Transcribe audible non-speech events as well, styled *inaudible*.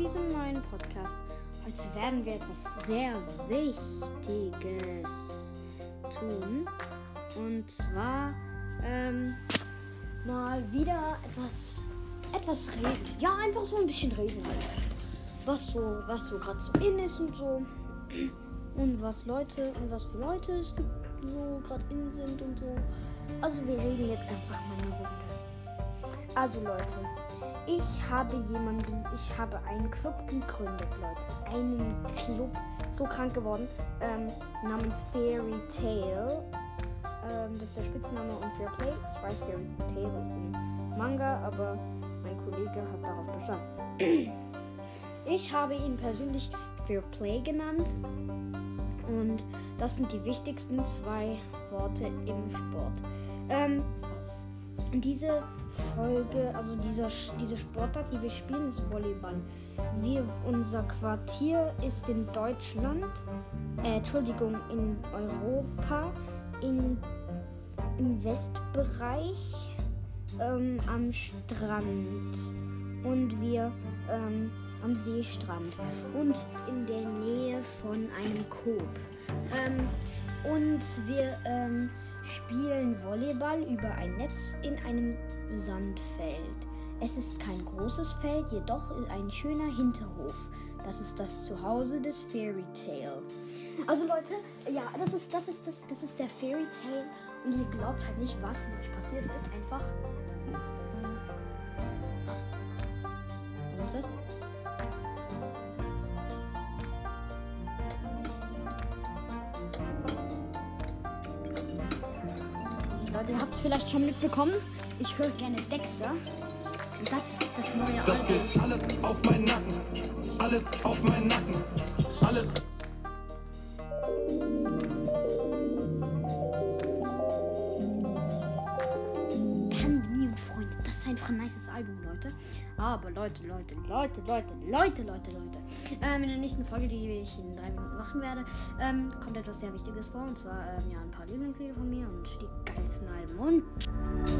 diesem neuen Podcast. Heute werden wir etwas sehr Wichtiges tun. Und zwar ähm, mal wieder etwas, etwas reden. Ja, einfach so ein bisschen reden halt. Was so, was so gerade so in ist und so. Und was Leute und was für Leute es gibt, so gerade in sind und so. Also wir reden jetzt einfach mal eine Runde. Also Leute, ich habe jemanden, ich habe einen Club gegründet, Leute. Einen Club, so krank geworden, ähm, namens Fairy Tale. Ähm, das ist der Spitzname und Fair Play. Ich weiß, Fairy Tale ist ein Manga, aber mein Kollege hat darauf bestanden. *clears throat* Ich habe ihn persönlich Fair Play genannt. Und das sind die wichtigsten zwei Worte im Sport. Ähm, diese Folge, also dieser, diese Sportart, die wir spielen, ist Volleyball. Wir, unser Quartier ist in Deutschland, äh, Entschuldigung, in Europa, in, im Westbereich, ähm, am Strand. Und wir ähm, am Seestrand und in der Nähe von einem Coop. Ähm, und wir ähm, spielen Volleyball über ein Netz in einem Sandfeld. Es ist kein großes Feld, jedoch ein schöner Hinterhof. Das ist das Zuhause des Fairy Tale. Also Leute, ja, das ist, das ist, das, das ist der Fairy Tale und ihr glaubt halt nicht, was euch passiert ist. Einfach. Was ist das? Leute, ihr habt es vielleicht schon mitbekommen. Ich höre gerne Dexter. Und das ist das neue Das Album. geht alles auf meinen Nacken. Alles auf meinen Nacken. Alles. Pandemie und Freunde. Das ist einfach ein nices Album, Leute. Aber Leute, Leute, Leute, Leute, Leute, Leute, Leute. Ähm, in der nächsten Folge, die ich in drei Minuten machen werde, ähm, kommt etwas sehr Wichtiges vor. Und zwar ähm, ja, ein paar Lieblingslieder von mir und die national moon.